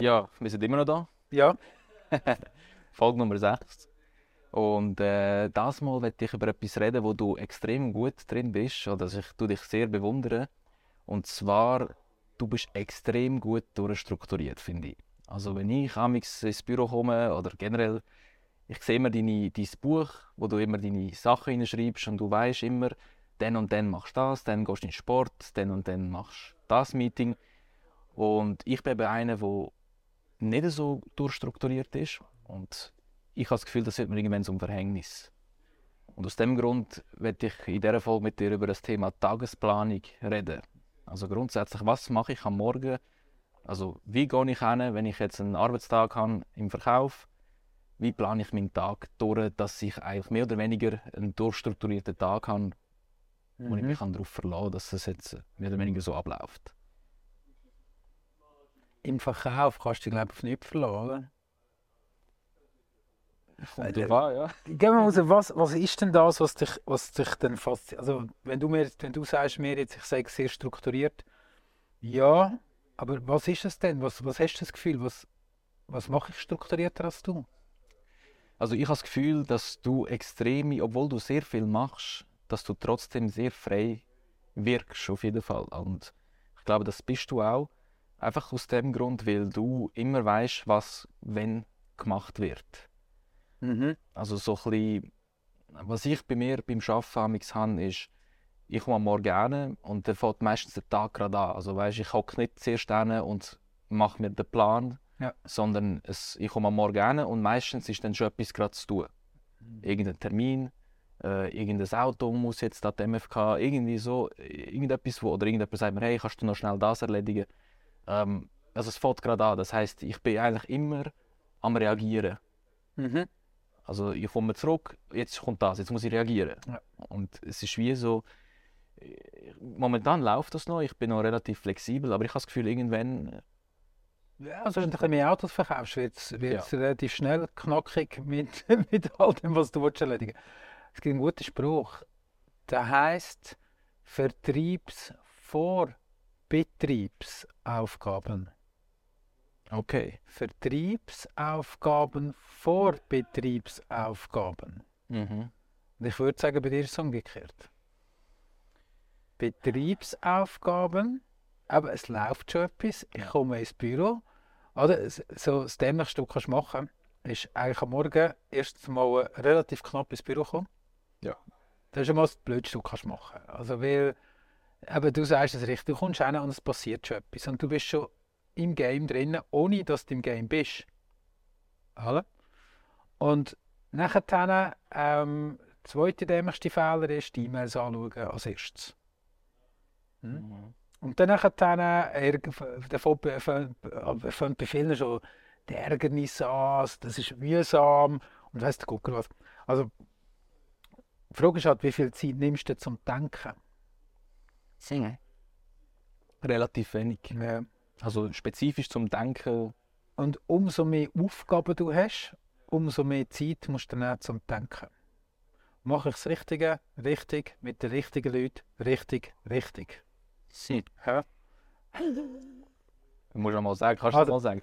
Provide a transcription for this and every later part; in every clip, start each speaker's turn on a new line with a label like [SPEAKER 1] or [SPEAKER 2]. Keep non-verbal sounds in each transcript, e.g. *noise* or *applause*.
[SPEAKER 1] Ja, wir sind immer noch da.
[SPEAKER 2] Ja. *laughs*
[SPEAKER 1] Folge Nummer 6. Und äh, das Mal werde ich über etwas reden, wo du extrem gut drin bist, oder ich tu dich sehr bewundere. Und zwar, du bist extrem gut durchstrukturiert, finde ich. Also wenn ich amigs ins Büro komme oder generell, ich sehe immer deine, dein Buch, wo du immer deine Sachen hinschreibst und du weißt immer, dann und dann machst du das, dann gehst du in den Sport, dann und dann machst du das Meeting. Und ich bin eben einer, der nicht so durchstrukturiert ist. Und ich habe das Gefühl, das wird mir irgendwann zum Verhängnis. Und aus dem Grund werde ich in dieser Folge mit dir über das Thema Tagesplanung reden. Also grundsätzlich, was mache ich am Morgen? Also wie gehe ich hin, wenn ich jetzt einen Arbeitstag habe im Verkauf? Wie plane ich meinen Tag durch, dass ich eigentlich mehr oder weniger einen durchstrukturierten Tag habe, mhm. wo ich mich darauf verlassen kann, dass es jetzt mehr oder weniger so abläuft?
[SPEAKER 2] Im Verkauf kannst du dich, glaube ich, auf nichts verlassen?
[SPEAKER 1] Kommt äh, an, ja.
[SPEAKER 2] Gehen wir mal was, was ist denn das, was dich, was dich dann fasziniert? Also, wenn du, mir, wenn du sagst mir jetzt, ich sage sehr strukturiert, ja, aber was ist es denn? Was, was hast du das Gefühl? Was, was mache ich strukturierter als du?
[SPEAKER 1] Also ich habe das Gefühl, dass du extrem, obwohl du sehr viel machst, dass du trotzdem sehr frei wirkst, auf jeden Fall. Und ich glaube, das bist du auch. Einfach aus dem Grund, weil du immer weißt, was wenn gemacht wird. Mhm. Also so ein bisschen, was ich bei mir beim Arbeiten habe, ist, ich komme am Morgen hin und dann fängt meistens der Tag gerade an. Also weißt, ich hocke nicht zuerst hin und mache mir den Plan, ja. sondern es, ich komme am Morgen hin und meistens ist dann schon etwas gerade zu tun. Mhm. Irgendein Termin, äh, irgendein Auto muss jetzt an die MFK, irgendwie so, irgendetwas, wo, oder irgendjemand sagt mir, hey, kannst du noch schnell das erledigen? Ähm, also es fängt gerade an. Das heißt, ich bin eigentlich immer am Reagieren. Mhm. Also ich komme zurück, jetzt kommt das, jetzt muss ich reagieren. Ja. Und es ist wie so, momentan läuft das noch, ich bin noch relativ flexibel, aber ich habe das Gefühl, irgendwann...
[SPEAKER 2] Ja, also wenn du ein mehr Autos verkaufst, wird es ja. relativ schnell knackig mit, *laughs* mit all dem, was du willst erledigen Es gibt einen guten Spruch, der heißt Vertriebs vor Betriebsaufgaben.
[SPEAKER 1] Okay.
[SPEAKER 2] Vertriebsaufgaben vor Betriebsaufgaben. Mhm. Und ich würde sagen, bei dir ist es umgekehrt. Betriebsaufgaben, aber es läuft schon etwas. Ich komme ins Büro. Oder so das Dämlichste, was du machen kannst, ist eigentlich am Morgen erst mal relativ knapp ins Büro kommen.
[SPEAKER 1] Ja.
[SPEAKER 2] Das ist schon mal das Blödste, was du machen kannst. Also, weil, eben, du sagst es richtig, du kommst hin und es passiert schon etwas. Und du bist schon im Game drin, ohne dass du im Game bist. Alle? Und nachher, ähm, der zweite dämlichste Fehler ist, die E-Mails anschauen als erstes. Hm? Mhm. Und dann nachher, äh, fängt bei vielen schon die Ärgernis an, das ist mühsam und weißt du, guck was. Also, die Frage ist halt, wie viel Zeit nimmst du zum Denken?
[SPEAKER 1] Singen. Relativ wenig. Ja. Also spezifisch zum Denken.
[SPEAKER 2] Und umso mehr Aufgaben du hast, umso mehr Zeit musst du nehmen zum Denken. Mache ich das Richtige, richtig, mit den richtigen Leuten, richtig, richtig.
[SPEAKER 1] Sie. Ja. *laughs* Du musst mal sagen, kannst du also, mal sagen?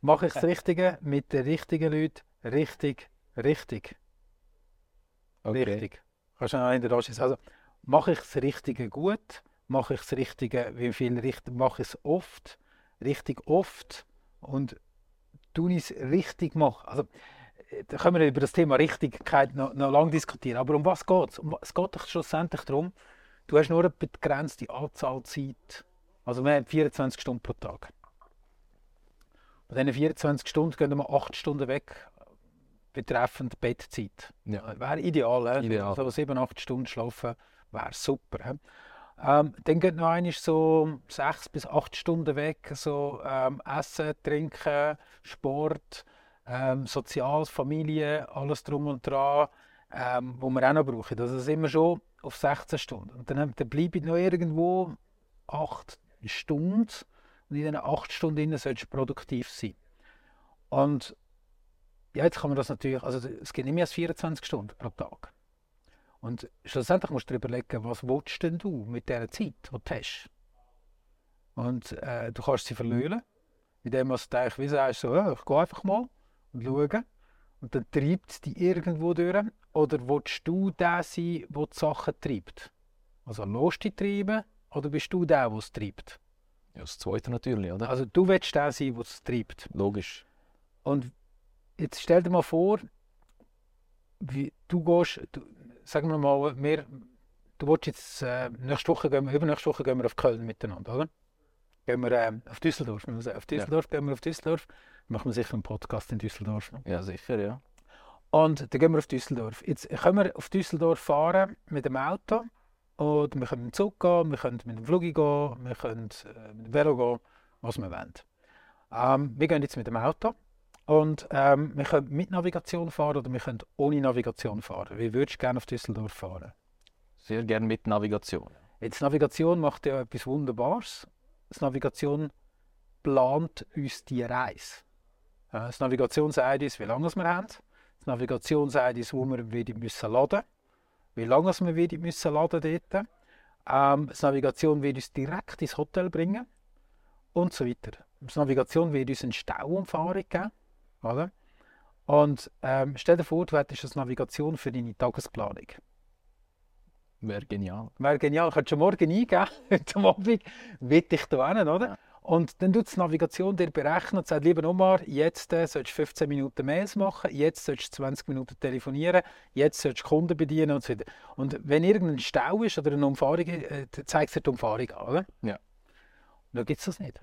[SPEAKER 2] Mache ich das Richtige mit den richtigen Leuten, richtig, richtig. Okay. Richtig. Kannst du noch in der Also, mache ich das Richtige gut? Mache ich das Richtige, wie viel richtig, mache ich es oft? richtig oft und tun es richtig machen. Also, äh, da können wir über das Thema Richtigkeit noch, noch lange diskutieren. Aber um was geht es? Um, es geht doch schlussendlich darum, du hast nur eine begrenzte Anzahl Zeit. Also wir haben 24 Stunden pro Tag. Bei diesen 24 Stunden gehen wir 8 Stunden weg betreffend Bettzeit. Ja. Wäre ideal. ideal. Also 7, 8 Stunden schlafen wäre super. Ähm, dann geht noch einmal so sechs bis acht Stunden weg, so ähm, Essen, Trinken, Sport, ähm, Soziales, Familie, alles drum und dran, ähm, wo wir auch noch brauchen. Also sind wir schon auf 16 Stunden. Und dann, dann ich noch irgendwo acht Stunden und in diesen acht Stunden solltest du produktiv sein. Und ja, jetzt kann man das natürlich, also es geht nicht mehr als 24 Stunden pro Tag. Und schlussendlich musst du dir überlegen, was willst denn du mit dieser Zeit, die du hast. Und äh, du kannst sie verlieren, indem du eigentlich wie sagst, so, ja, ich gehe einfach mal und schaue. Und dann treibt es dich irgendwo durch. Oder willst du der sein, der die Sachen treibt? Also lässt dich treiben oder bist du der, der es treibt?
[SPEAKER 1] Ja, das Zweite natürlich, oder?
[SPEAKER 2] Also du willst der sein, der es treibt.
[SPEAKER 1] Logisch.
[SPEAKER 2] Und jetzt stell dir mal vor, wie du gehst, du, sagen wir mal, wir, du willst jetzt, äh, nächste Woche gehen wir, übernächste Woche gehen wir auf Köln miteinander, oder? Gehen wir äh, auf Düsseldorf, auf Düsseldorf ja. gehen wir auf Düsseldorf, machen wir sicher einen Podcast in Düsseldorf.
[SPEAKER 1] Ja, sicher, ja.
[SPEAKER 2] Und dann gehen wir auf Düsseldorf. Jetzt können wir auf Düsseldorf fahren mit dem Auto und wir können mit dem Zug gehen, wir können mit dem Flug gehen, wir können äh, mit dem Velo gehen, was wir wollen. Ähm, wir gehen jetzt mit dem Auto und ähm, wir können mit Navigation fahren oder wir können ohne Navigation fahren. Wie würdest du gerne auf Düsseldorf fahren?
[SPEAKER 1] Sehr gerne mit Navigation.
[SPEAKER 2] Jetzt Navigation macht ja etwas Wunderbares. Das Navigation plant uns die Reise. Das Navigation sagt uns, wie lange wir haben. Das Navigation sagt uns, wo wir wieder müssen laden wie lange wir wieder müssen laden dort. Ähm, das Navigation wird uns direkt ins Hotel bringen und so weiter. Das Navigation wird uns eine Stauumfahrung geben. Oder? Und ähm, stell dir vor, du hättest eine Navigation für deine Tagesplanung.
[SPEAKER 1] Wäre genial.
[SPEAKER 2] Wäre genial. Könntest du morgen eingeben, *laughs* heute Abend, will ich da hin, oder? Ja. Und dann tut die Navigation dir berechnen und sagt, lieber Omar, jetzt äh, sollst du 15 Minuten Mails machen, jetzt sollst du 20 Minuten telefonieren, jetzt sollst du Kunden bedienen und so weiter. Und wenn irgendein Stau ist oder eine Umfahrung, äh, zeigt es dir die Umfahrung an, oder?
[SPEAKER 1] Ja. Und
[SPEAKER 2] dann gibt es das nicht.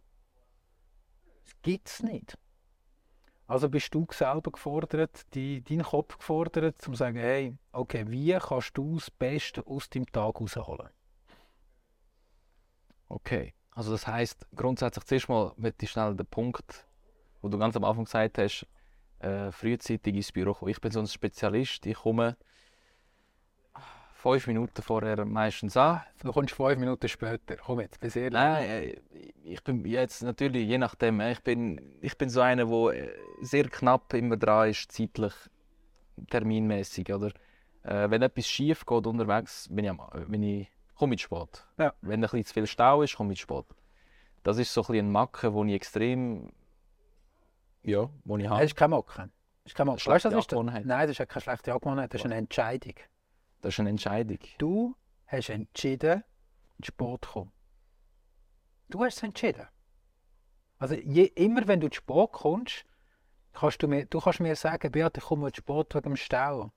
[SPEAKER 2] Das gibt es nicht. Also bist du selber gefordert, die, dein Kopf gefordert, um zu sagen, hey, okay, wie kannst du das Beste aus deinem Tag rausholen?
[SPEAKER 1] Okay, also das heißt grundsätzlich zuerst mal möchte ich schnell den Punkt, wo du ganz am Anfang gesagt hast, äh, frühzeitig ins Büro kommen. Ich bin so ein Spezialist, ich komme fünf Minuten vorher meistens an.
[SPEAKER 2] Du kommst fünf Minuten später. Komm jetzt, bis ehrlich.
[SPEAKER 1] Nein, äh, ich bin jetzt natürlich, je nachdem, äh, ich bin, ich bin so einer, der äh, sehr knapp immer dran ist, zeitlich, terminmäßig. Oder? Wenn etwas schief geht unterwegs, bin ich, bin ich, komme ich spät.
[SPEAKER 2] Ja.
[SPEAKER 1] Wenn ein bisschen zu viel Stau ist, komme ich spät. Das ist so ein, ein Macke, wo ich extrem. Ja, wo ich habe.
[SPEAKER 2] Das ist keine Macke. Das ist keine Macke. Weißt,
[SPEAKER 1] das
[SPEAKER 2] ist Nein, das ist keine schlechte Angewohnheit, das ist eine Entscheidung.
[SPEAKER 1] Das ist eine Entscheidung.
[SPEAKER 2] Du hast entschieden, in Sport zu kommen. Du hast es entschieden. Also je, immer wenn du in Sport kommst, kannst du, mir, du kannst mir sagen, Beat, ich komme in Sport wegen dem Stau.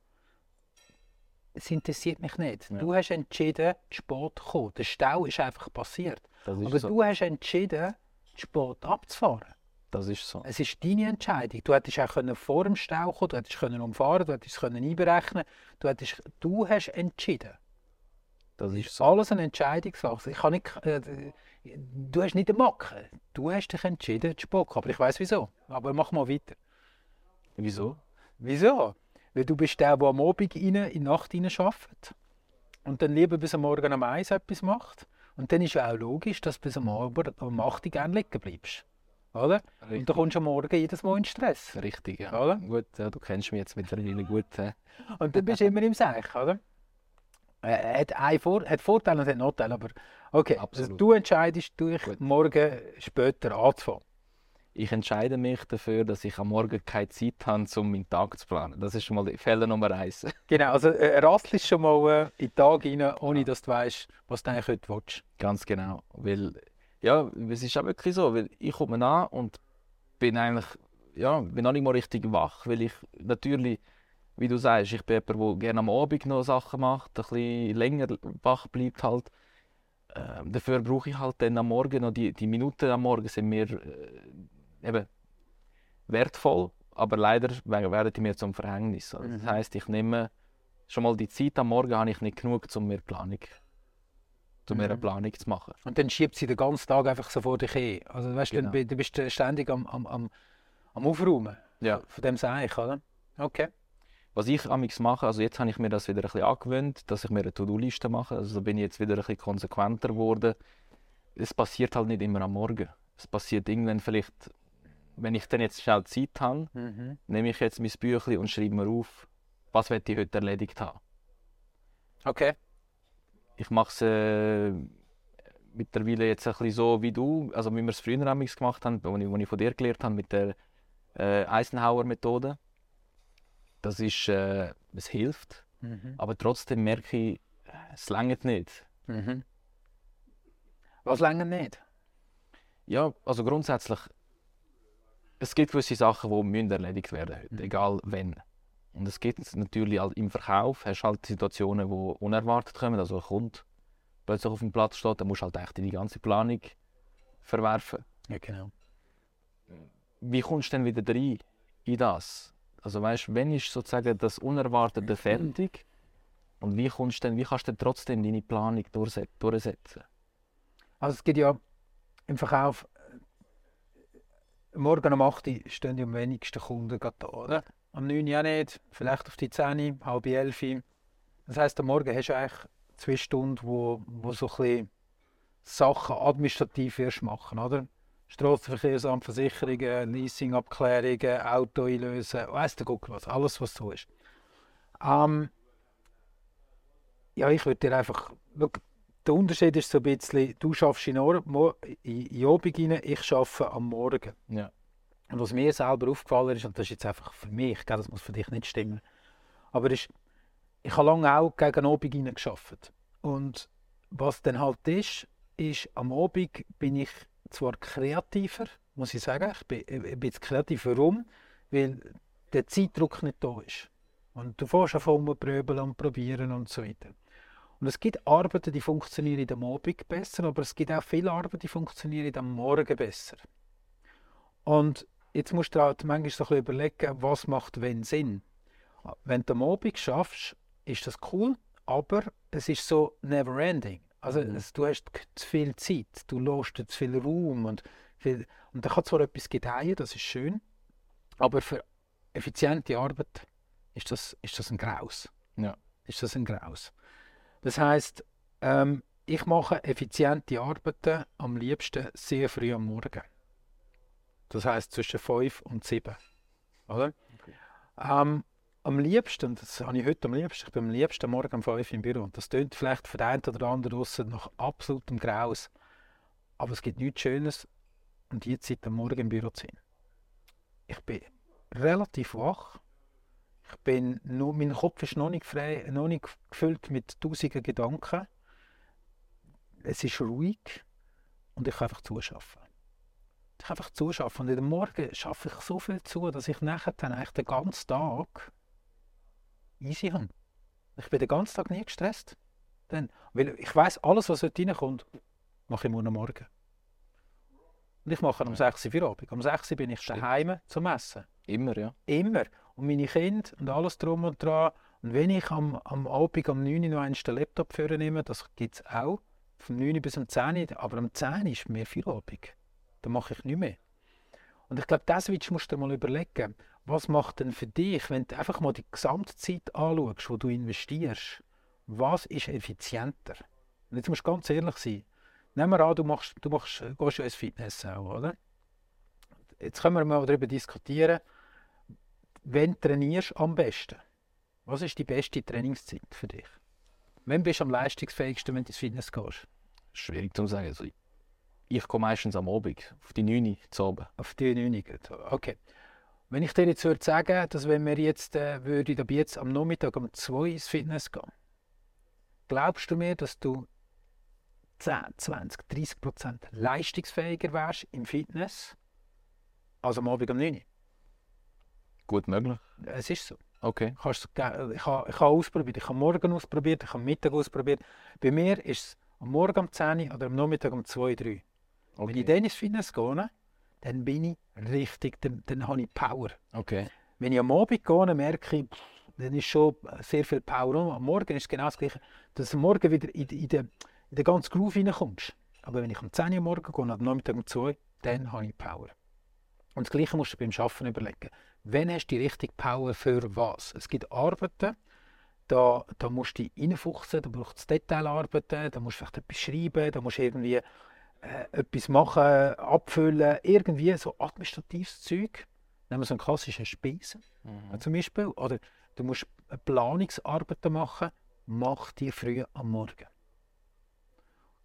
[SPEAKER 2] Es interessiert mich nicht. Ja. Du hast entschieden, in Sport zu kommen. Der Stau ist einfach passiert. Ist Aber so. du hast entschieden, Sport abzufahren.
[SPEAKER 1] Das ist so.
[SPEAKER 2] Es ist deine Entscheidung. Du hättest auch können vor dem Stau kommen, du hättest können umfahren, du hättest es können einberechnen. Du, hättest, du hast entschieden.
[SPEAKER 1] Das ist so.
[SPEAKER 2] Alles eine Entscheidungssache. Ich kann nicht, äh, du hast nicht eine Macke. Du hast dich entschieden zu spocken. Aber ich weiß wieso. Aber mach mal weiter.
[SPEAKER 1] Wieso?
[SPEAKER 2] Wieso? Weil du bist der, der am Abend rein, in die Nacht rein arbeitet und dann lieber bis am Morgen um eins etwas macht. Und dann ist ja auch logisch, dass du bis am Abend um 8 Uhr gerne liegen bleibst. Oder? Richtig. Und dann kommst du am Morgen jedes Mal in Stress.
[SPEAKER 1] Richtig, ja.
[SPEAKER 2] Oder?
[SPEAKER 1] Gut, ja, du kennst mich jetzt mittlerweile gut. Äh.
[SPEAKER 2] Und dann bist du immer im Seich, oder? Er hat, einen Vor hat Vorteile und hat Nachteile, aber okay, also du entscheidest, durch gut. morgen später anzufangen.
[SPEAKER 1] Ich entscheide mich dafür, dass ich am Morgen keine Zeit habe, um meinen Tag zu planen. Das ist schon mal die Fälle Nummer eins. *laughs*
[SPEAKER 2] genau, also äh, rasselst schon mal äh, in den Tag rein, ohne dass du weißt, was du eigentlich heute willst.
[SPEAKER 1] Ganz genau, weil ja, es ist auch wirklich so, weil ich komme an und bin eigentlich, ja, bin noch nicht mal richtig wach, weil ich natürlich, wie du sagst, ich bin jemand, der gerne am Abend noch Sachen macht, ein bisschen länger wach bleibt halt. Äh, dafür brauche ich halt dann am Morgen noch, die, die Minuten am Morgen sind mir äh, eben wertvoll, aber leider werden die mir zum Verhängnis. Also, das mhm. heißt, ich nehme schon mal die Zeit am Morgen habe ich nicht genug, um mir Planung um mhm. eine Planung zu machen.
[SPEAKER 2] Und dann schiebt sie den ganzen Tag einfach so vor dich hin. Also weißt, genau. du, du bist ständig am, am, am, am Aufräumen
[SPEAKER 1] ja.
[SPEAKER 2] von dem Seich, oder? Okay.
[SPEAKER 1] Was ich amigs mache, also jetzt habe ich mir das wieder ein bisschen angewöhnt, dass ich mir eine To-Do-Liste mache. Also da bin ich jetzt wieder ein bisschen konsequenter geworden. Es passiert halt nicht immer am Morgen. Es passiert irgendwann vielleicht, wenn ich dann jetzt schnell Zeit habe, mhm. nehme ich jetzt mein Büchlein und schreibe mir auf, was ich heute erledigt haben.
[SPEAKER 2] Okay
[SPEAKER 1] ich mache es äh, mittlerweile jetzt ein bisschen so wie du, also wie wir es früher gemacht haben, wo ich, wo ich von dir gelernt habe mit der äh, Eisenhower-Methode. Das ist, äh, es hilft, mhm. aber trotzdem merke ich, es längert nicht. Mhm.
[SPEAKER 2] Was längert nicht?
[SPEAKER 1] Ja, also grundsätzlich, es gibt gewisse Sachen, die müssen erledigt werden heute, mhm. egal wenn. Und es gibt natürlich halt im Verkauf, hast halt Situationen, die unerwartet kommen, also ein Kunde plötzlich auf dem Platz steht, dann musst du halt echt die ganze Planung verwerfen.
[SPEAKER 2] Ja, genau.
[SPEAKER 1] Wie kommst du denn wieder rein in das? Also weißt, wenn ist sozusagen das Unerwartete fertig und wie, kommst denn, wie kannst du denn trotzdem deine Planung durchsetzen?
[SPEAKER 2] Also es gibt ja im Verkauf morgen um 8 Uhr stehen die am wenigsten Kunden da, oder? Am 9 Uhr nicht, vielleicht auf die 10 halb 11 Uhr. Das heisst, am Morgen hast du eigentlich zwei Stunden, wo, wo so ein Sachen administrativ erst machen, oder? Strassenverkehrsamt, Versicherungen, Leasingabklärungen, Auto einlösen, weiss der Guck was, alles was so ist. Ähm, ja, ich würde dir einfach, schau, der Unterschied ist so ein bisschen, du schaffst in, in, in Abend rein, ich arbeite am Morgen.
[SPEAKER 1] Ja.
[SPEAKER 2] Und was mir selber aufgefallen ist, und das ist jetzt einfach für mich, das muss für dich nicht stimmen, aber ist, ich habe lange auch gegen Abend gearbeitet. Und was dann halt ist, ist, am Abend bin ich zwar kreativer, muss ich sagen, ich bin, ich bin kreativ. Warum? Weil der Zeitdruck nicht da ist. Und du fährst einfach rumpröbeln und probieren und so weiter. Und es gibt Arbeiten, die funktionieren am Abend besser, aber es gibt auch viele Arbeiten, die funktionieren am Morgen besser. Und jetzt musst du halt manchmal so ein überlegen, was macht wenn Sinn. Wenn du am Abend schaffst, ist das cool, aber es ist so never ending. Also mhm. es, du hast zu viel Zeit, du lässt zu viel Raum und, viel, und da kann zwar etwas gedeihen, das ist schön, aber für effiziente Arbeit ist das, ist das ein Graus.
[SPEAKER 1] Ja.
[SPEAKER 2] Ist das ein Graus. Das heißt, ähm, ich mache effiziente Arbeiten am liebsten sehr früh am Morgen. Das heißt zwischen 5 und 7. Oder? Ähm, am liebsten, das habe ich heute am liebsten, ich bin am liebsten morgen um 5 im Büro. Das klingt vielleicht für den einen oder anderen draußen nach absolutem Graus. Aber es gibt nichts Schönes, um diese Zeit am Morgen im Büro zu sein. Ich bin relativ wach. Ich bin nur, mein Kopf ist noch nicht frei, noch nicht gefüllt mit tausenden Gedanken. Es ist ruhig und ich kann einfach zuschaffen. Einfach zuschaffen. Und in den Morgen schaffe ich so viel zu, dass ich nachher dann eigentlich den ganzen Tag easy habe. Ich bin den ganzen Tag nie gestresst. Dann, weil ich weiß alles, was heute reinkommt, mache ich morgen Morgen. Und ich mache am 6 Uhr Feierabend. Am 6 Uhr bin ich daheim zum Essen.
[SPEAKER 1] Immer, ja.
[SPEAKER 2] Immer. Und meine Kinder und alles drum und dran. Und wenn ich am, am Abend um 9 Uhr noch einen Laptop nehme, das gibt es auch, vom 9 Uhr bis um 10 Uhr, aber um 10 Uhr ist mehr Feierabend. Dann mache ich nicht mehr. Und ich glaube, das musst du dir mal überlegen was macht denn für dich, wenn du einfach mal die Gesamtzeit anschaust, die du investierst, was ist effizienter? Und jetzt musst du ganz ehrlich sein. Nehmen wir an, du, machst, du machst, gehst ja ins Fitness auch, oder? Jetzt können wir mal darüber diskutieren, wenn trainierst am besten? Was ist die beste Trainingszeit für dich? Wann bist du am leistungsfähigsten, wenn du ins Fitness gehst?
[SPEAKER 1] Schwierig zu sagen. Ich komme meistens am Abend, auf die 9 Uhr zu oben.
[SPEAKER 2] Auf die 9 Uhr, okay. Wenn ich dir jetzt würde sagen, dass wenn wir jetzt, äh, würde ab jetzt am Nachmittag um 2 ins Fitness gehen, glaubst du mir, dass du 10, 20, 30 Prozent leistungsfähiger wärst im Fitness als am Abend um 9 Uhr?
[SPEAKER 1] Gut möglich.
[SPEAKER 2] Es ist so.
[SPEAKER 1] Okay.
[SPEAKER 2] Kannst, ich habe ich ha ausprobiert, ich habe morgen ausprobiert, ich habe Mittag ausprobiert. Bei mir ist es am Morgen um 10 Uhr oder am Nachmittag um 2, 3. Okay. Wenn ich dann ins Fitness gehe, dann bin ich richtig, dann, dann habe ich Power.
[SPEAKER 1] Okay.
[SPEAKER 2] Wenn ich am Abend gehe, merke ich, dann ist schon sehr viel Power. am Morgen ist es genau das Gleiche, dass du am Morgen wieder in, in, den, in den ganzen Groove reinkommst. Aber wenn ich um 10 Uhr morgen gehe und am Nachmittag um 2 dann habe ich Power. Und das Gleiche musst du beim Arbeiten überlegen. Wann hast du die richtige Power für was? Es gibt Arbeiten, da, da musst du dich reinfuchsen, da braucht es Detailarbeiten, da musst du vielleicht etwas schreiben, da musst du irgendwie äh, etwas machen, abfüllen, irgendwie so administratives Zeug. Nehmen wir so einen klassischen Spesen mhm. zum Beispiel. Oder du musst Planungsarbeiten machen, mach die früh am Morgen.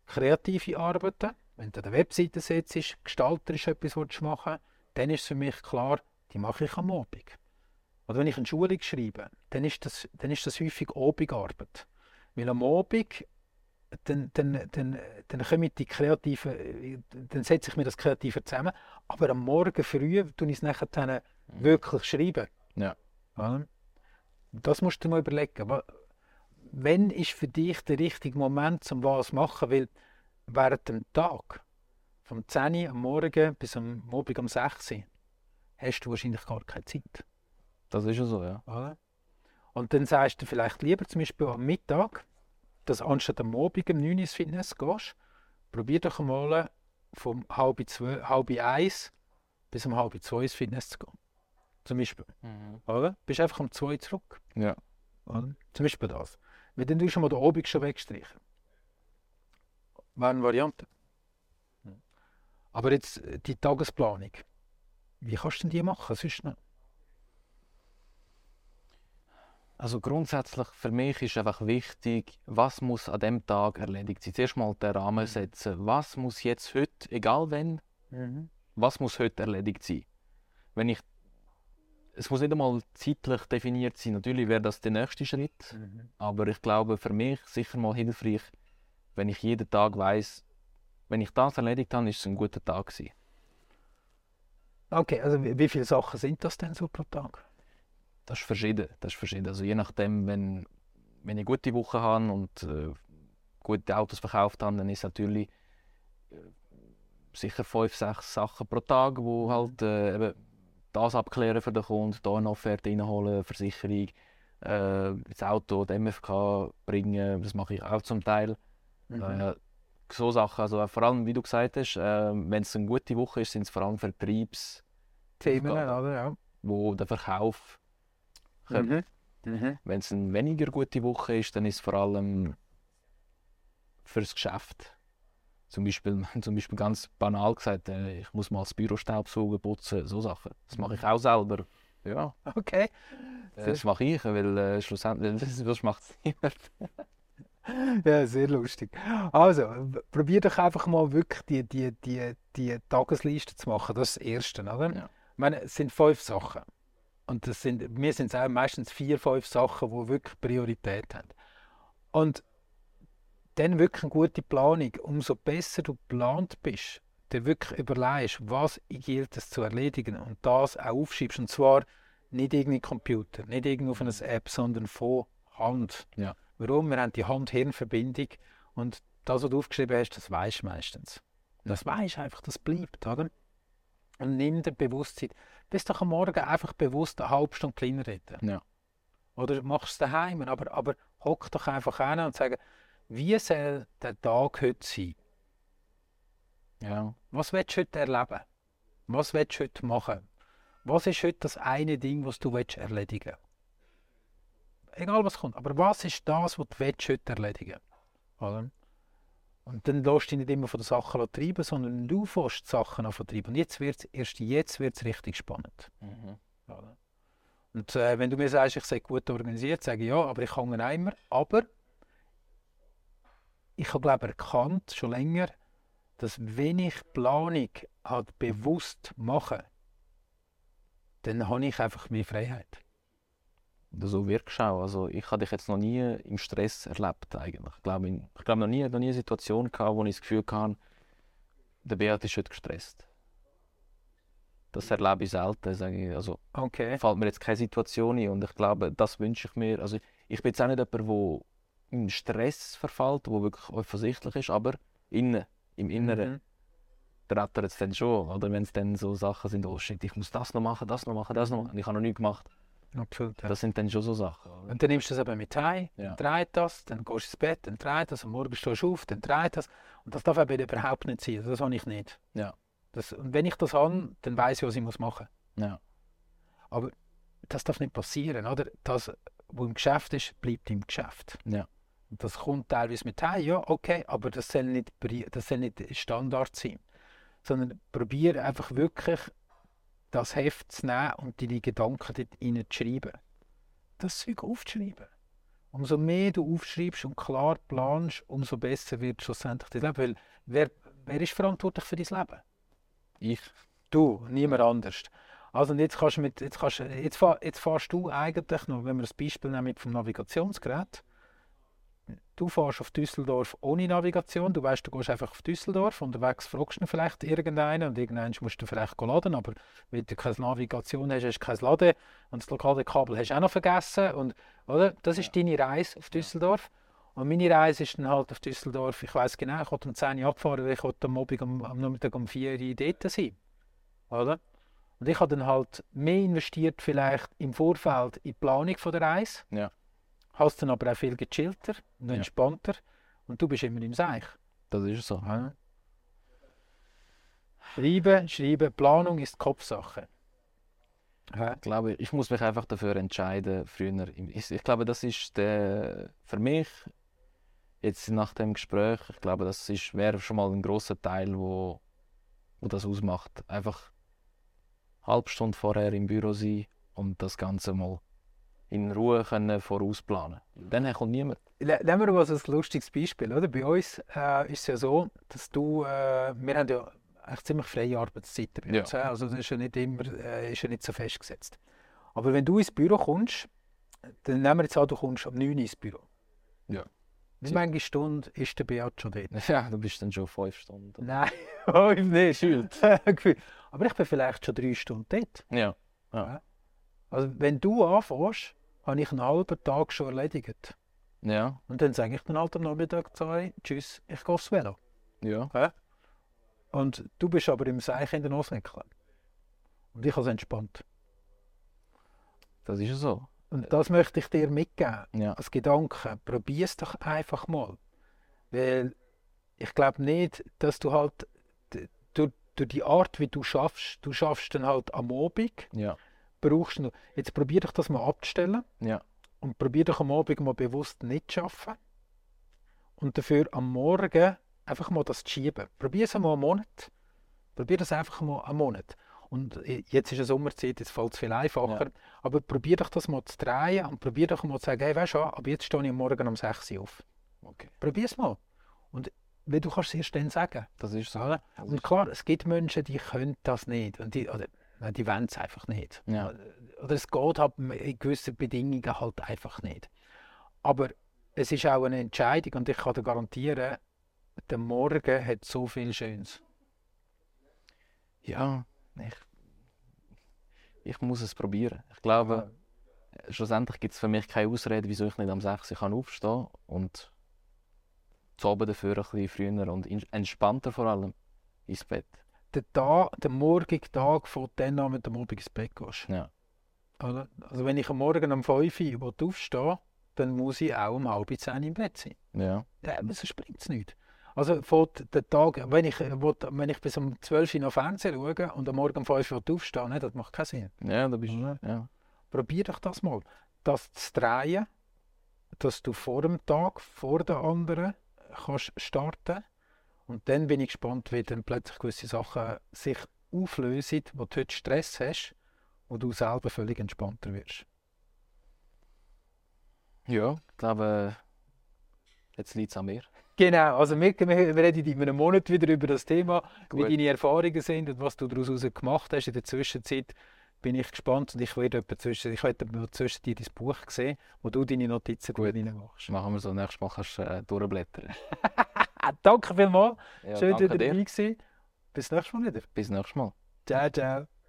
[SPEAKER 2] kreative Arbeiten, wenn du an der Webseite sitzt, gestalterisch etwas machen willst, dann ist es für mich klar, die mache ich am Abend. Oder wenn ich eine Schulung schreibe, dann ist das, dann ist das häufig Abendarbeit. Weil am Abend dann, dann, dann, dann kommen die kreativen, dann setze ich mir das Kreative zusammen, aber am Morgen früh tue ich es nachher dann wirklich schreiben.
[SPEAKER 1] Ja.
[SPEAKER 2] Das musst du dir mal überlegen. Wann ist für dich der richtige Moment, um was zu machen? Weil während dem Tag, vom 10 Uhr am Morgen bis am Abend um 6 Uhr, hast du wahrscheinlich gar keine Zeit.
[SPEAKER 1] Das ist ja so, ja.
[SPEAKER 2] Und dann sagst du vielleicht lieber zum Beispiel am Mittag, dass anstatt am Abend um 9 Uhr ins Fitness gehst, probier doch einmal vom halb, zwei, halb eins bis um halb zwei ins Fitness zu gehen. Zum Beispiel. Mhm. Oder? Bist einfach um zwei zurück.
[SPEAKER 1] Ja.
[SPEAKER 2] Oder? Zum Beispiel das. Weil dann tust du mal den Abend schon wegstreichen. Wäre eine Variante. Mhm. Aber jetzt äh, die Tagesplanung. Wie kannst du denn die machen? Sonst noch?
[SPEAKER 1] Also grundsätzlich für mich ist einfach wichtig, was muss an dem Tag erledigt sein. Zuerst mal den Rahmen mhm. setzen. Was muss jetzt heute, egal wenn, mhm. was muss heute erledigt sein? Wenn ich, es muss nicht einmal zeitlich definiert sein. Natürlich wäre das der nächste Schritt, mhm. aber ich glaube für mich sicher mal hilfreich, wenn ich jeden Tag weiß, wenn ich das erledigt habe, ist es ein guter Tag gewesen.
[SPEAKER 2] Okay, also wie viele Sachen sind das denn so pro Tag?
[SPEAKER 1] Das ist verschieden. Das ist verschieden. Also je nachdem, wenn, wenn ich gute Woche habe und äh, gute Autos verkauft habe, dann ist es natürlich äh, sicher fünf, sechs Sachen pro Tag, wo mhm. halt äh, eben das abklären für den Kunden, hier eine Offerte reinholen, Versicherung, äh, das Auto, die MFK bringen, das mache ich auch zum Teil. Mhm. Äh, so Sachen, also vor allem, wie du gesagt hast, äh, wenn es eine gute Woche ist, sind es vor allem Vertriebs
[SPEAKER 2] Themen, oder? Ja.
[SPEAKER 1] wo der Verkauf Mhm. Mhm. Wenn es eine weniger gute Woche ist, dann ist es vor allem fürs Geschäft. Zum Beispiel, *laughs* zum Beispiel ganz banal gesagt, äh, ich muss mal das Büro staubsaugen, putzen, so Sachen. Das mache ich auch selber. Ja. *laughs*
[SPEAKER 2] Okay.
[SPEAKER 1] Äh, das mache ich, weil äh, schlussendlich *laughs* das macht es
[SPEAKER 2] niemand. ja, sehr lustig. Also, probier doch einfach mal wirklich die, die, die, die Tagesliste zu machen. Das ist das Erste, oder? Ja. Ich meine, es sind fünf Sachen. Und das sind, mir sind es auch meistens vier, fünf Sachen, die wirklich Priorität haben. Und dann wirklich eine gute Planung. Umso besser du geplant bist, dir wirklich überlegst, was gilt es zu erledigen und das auch aufschiebst. Und zwar nicht irgendwie Computer, nicht irgendwie auf einer App, sondern von Hand.
[SPEAKER 1] Ja.
[SPEAKER 2] Warum? Wir haben die Hand-Hirn-Verbindung und das, was du aufgeschrieben hast, das weißt du meistens. Das weißt einfach, das bleibt, oder? Und nimm dir Bewusstsein bist doch am Morgen einfach bewusst eine halbe Stunde kleiner reden.
[SPEAKER 1] Ja.
[SPEAKER 2] Oder machst es daheim, aber, aber hock doch einfach hin und sag, wie soll der Tag heute sein?
[SPEAKER 1] Ja.
[SPEAKER 2] Was willst du heute erleben? Was willst du heute machen? Was ist heute das eine Ding, was du willst erledigen Egal was kommt, aber was ist das, was du willst heute erledigen willst? Und dann lässt du dich nicht immer von den Sachen treiben, sondern du fährst die Sachen an treiben. Und jetzt wird's, erst jetzt wird es richtig spannend.
[SPEAKER 1] Mhm.
[SPEAKER 2] Und äh, wenn du mir sagst, ich sei gut organisiert, sage ich ja, aber ich hänge immer. Aber ich habe glaube erkannt, schon länger, dass wenn ich Planung halt bewusst mache, dann habe ich einfach mehr Freiheit
[SPEAKER 1] so wirkst auch. Also ich habe dich jetzt noch nie im Stress erlebt eigentlich. Ich glaube, ich glaube noch nie, noch nie eine Situation gehabt, wo ich das Gefühl hatte, der Beat ist heute gestresst. Das erlebe ich selten. Sage ich. Also
[SPEAKER 2] okay.
[SPEAKER 1] fällt mir jetzt keine Situation ein und ich glaube, das wünsche ich mir. Also ich bin jetzt auch nicht jemand, der in Stress verfällt, der wirklich offensichtlich ist, aber innen, im Inneren. Mhm rattert es dann schon, oder wenn es dann so Sachen sind, oh shit, ich muss das noch machen, das noch machen, das noch machen, und ich habe noch nichts gemacht.
[SPEAKER 2] Absolut.
[SPEAKER 1] Ja. Das sind dann schon so Sachen.
[SPEAKER 2] Oder? Und dann nimmst du das eben mit heim, ja. dreht das, dann gehst du ins Bett, dann dreht das, am Morgen stehst du auf, dann dreht das. Und das darf eben überhaupt nicht sein. Das habe ich nicht.
[SPEAKER 1] Ja.
[SPEAKER 2] Das, und wenn ich das habe, dann weiß ich, was ich machen
[SPEAKER 1] muss. Ja.
[SPEAKER 2] Aber das darf nicht passieren. Oder? Das, was im Geschäft ist, bleibt im Geschäft.
[SPEAKER 1] Ja.
[SPEAKER 2] Und das kommt teilweise mit heim, ja, okay, aber das soll nicht, das soll nicht Standard sein. Sondern probiere einfach wirklich das Heft zu nehmen und deine Gedanken dort zu schreiben. Das Zeug aufzuschreiben. umso mehr du aufschreibst und klar planst, umso besser wird schlussendlich dein Leben. Weil wer, wer ist verantwortlich für dein Leben?
[SPEAKER 1] Ich.
[SPEAKER 2] Du, niemand anders. Also jetzt, kannst mit, jetzt, kannst, jetzt, fahr, jetzt fährst du eigentlich noch, wenn wir das Beispiel nehmen vom Navigationsgerät, du fährst auf Düsseldorf ohne Navigation, du weißt, du gehst einfach auf Düsseldorf, unterwegs fragst du vielleicht irgendeinen und irgendwann musst du vielleicht laden, aber wenn du keine Navigation hast, hast du kein Laden und das lokale Kabel hast du auch noch vergessen und, oder? Das ist ja. deine Reise auf Düsseldorf. Und meine Reise ist dann halt auf Düsseldorf, ich weiß genau, ich wollte um 10 Uhr abfahren, weil ich wollte am, Abend, am, am Nachmittag um 4 Uhr dort sein. Oder? Und ich habe dann halt mehr investiert vielleicht im Vorfeld in die Planung von der Reise.
[SPEAKER 1] Ja.
[SPEAKER 2] Hast dann aber auch viel gechillter und entspannter. Und du bist immer im Seich.
[SPEAKER 1] Das ist so.
[SPEAKER 2] Ja. Schreiben, schreiben, Planung ist Kopfsache.
[SPEAKER 1] Ja. Ich glaube, ich muss mich einfach dafür entscheiden, früher. Ich, ich glaube, das ist der, für mich jetzt nach dem Gespräch, ich glaube, das wäre schon mal ein großer Teil, wo, wo das ausmacht. Einfach halbe Stunde vorher im Büro sein und das Ganze mal in Ruhe können vorausplanen Dann kommt niemand.
[SPEAKER 2] Nehmen wir mal so ein lustiges Beispiel. Oder? Bei uns äh, ist es ja so, dass du, äh, wir haben ja eigentlich ziemlich freie Arbeitszeiten bei uns. Ja. Also das ist ja nicht immer äh, ist ja nicht so festgesetzt. Aber wenn du ins Büro kommst, dann nehmen wir jetzt an, du kommst um 9 Uhr ins Büro.
[SPEAKER 1] Ja.
[SPEAKER 2] Wie viele Stunden ist der Beat schon dort? *laughs*
[SPEAKER 1] Ja, du bist dann schon fünf Stunden.
[SPEAKER 2] Nein, *laughs* fünf nicht. Schuld. *laughs* Aber ich bin vielleicht schon drei Stunden dort.
[SPEAKER 1] Ja. ja.
[SPEAKER 2] Also wenn du anfängst, habe ich einen halben Tag schon erledigt.
[SPEAKER 1] Ja.
[SPEAKER 2] Und dann sage ich dann halt am Nachmittag zwei, tschüss, ich gehe aufs Velo.
[SPEAKER 1] Ja.
[SPEAKER 2] ja. Und du bist aber im Seich in den Osnecklen. Und ich habe es entspannt.
[SPEAKER 1] Das ist so.
[SPEAKER 2] Und das möchte ich dir mitgeben,
[SPEAKER 1] ja.
[SPEAKER 2] als Gedanke. Probier es doch einfach mal. Weil ich glaube nicht, dass du halt durch, durch die Art, wie du schaffst, du schaffst dann halt am Abend,
[SPEAKER 1] ja.
[SPEAKER 2] Brauchst du, jetzt probier doch das mal abzustellen
[SPEAKER 1] ja.
[SPEAKER 2] und probier doch am Abend mal bewusst nicht zu schaffen und dafür am Morgen einfach mal das zu schieben. Probier es mal einen Monat. Probier das einfach mal einen Monat. Und jetzt ist es Sommerzeit, jetzt fällt es viel einfacher. Ja. Aber probier doch das mal zu drehen und probier doch mal zu sagen, hey, weißt du, ab jetzt stehe ich morgen um 6 Uhr auf.
[SPEAKER 1] Okay.
[SPEAKER 2] Probier es mal. Und weil du kannst es erst dann sagen.
[SPEAKER 1] Das ist so.
[SPEAKER 2] Das und klar, es gibt Menschen, die können das nicht. Und die, oder, die wollen es einfach nicht.
[SPEAKER 1] Ja.
[SPEAKER 2] Oder es geht halt in gewissen Bedingungen halt einfach nicht. Aber es ist auch eine Entscheidung und ich kann dir garantieren, der Morgen hat so viel Schönes.
[SPEAKER 1] Ja, ich, ich muss es probieren. Ich glaube, ja. schlussendlich gibt es für mich keine Ausrede, wieso ich nicht am 6 Uhr aufstehen kann und zu Abend dafür ein bisschen früher und entspannter vor allem ins Bett.
[SPEAKER 2] Der, Tag, der morgige Tag fängt dann an, mit dem Abend ins Bett gehst.
[SPEAKER 1] Ja.
[SPEAKER 2] Also, also wenn ich am Morgen um 5 Uhr aufstehe, dann muss ich auch um halb zehn im Bett sein.
[SPEAKER 1] Ja.
[SPEAKER 2] ja sonst bringt es nichts. Also fährt der Tag, wenn ich, wenn ich bis um 12 Uhr noch Fernsehen schaue und am Morgen um 5 Uhr aufstehe, ne, das macht keinen Sinn.
[SPEAKER 1] Ja, da bist du. Ja.
[SPEAKER 2] Probier doch das mal. Das zu drehen, dass du vor dem Tag, vor den anderen, kannst starten und dann bin ich gespannt, wie dann plötzlich gewisse Sachen sich auflösen, wo du heute Stress hast, wo du selber völlig entspannter wirst.
[SPEAKER 1] Ja, ich glaube, jetzt liegt es an mir.
[SPEAKER 2] Genau, also wir, wir reden in einem Monat wieder über das Thema, Gut. wie deine Erfahrungen sind und was du daraus gemacht hast. In der Zwischenzeit bin ich gespannt und ich werde zwischen, ich werde zwischen dir dein Buch sehen, wo du deine Notizen gut
[SPEAKER 1] machst. Machen wir so, nächstes Mal kannst du äh, durchblättern. *laughs*
[SPEAKER 2] danke vielmals,
[SPEAKER 1] ja,
[SPEAKER 2] schön,
[SPEAKER 1] dass
[SPEAKER 2] du dabei gewesen. Bis nächstes Mal wieder.
[SPEAKER 1] Bis nächstes Mal.
[SPEAKER 2] Ciao, ciao.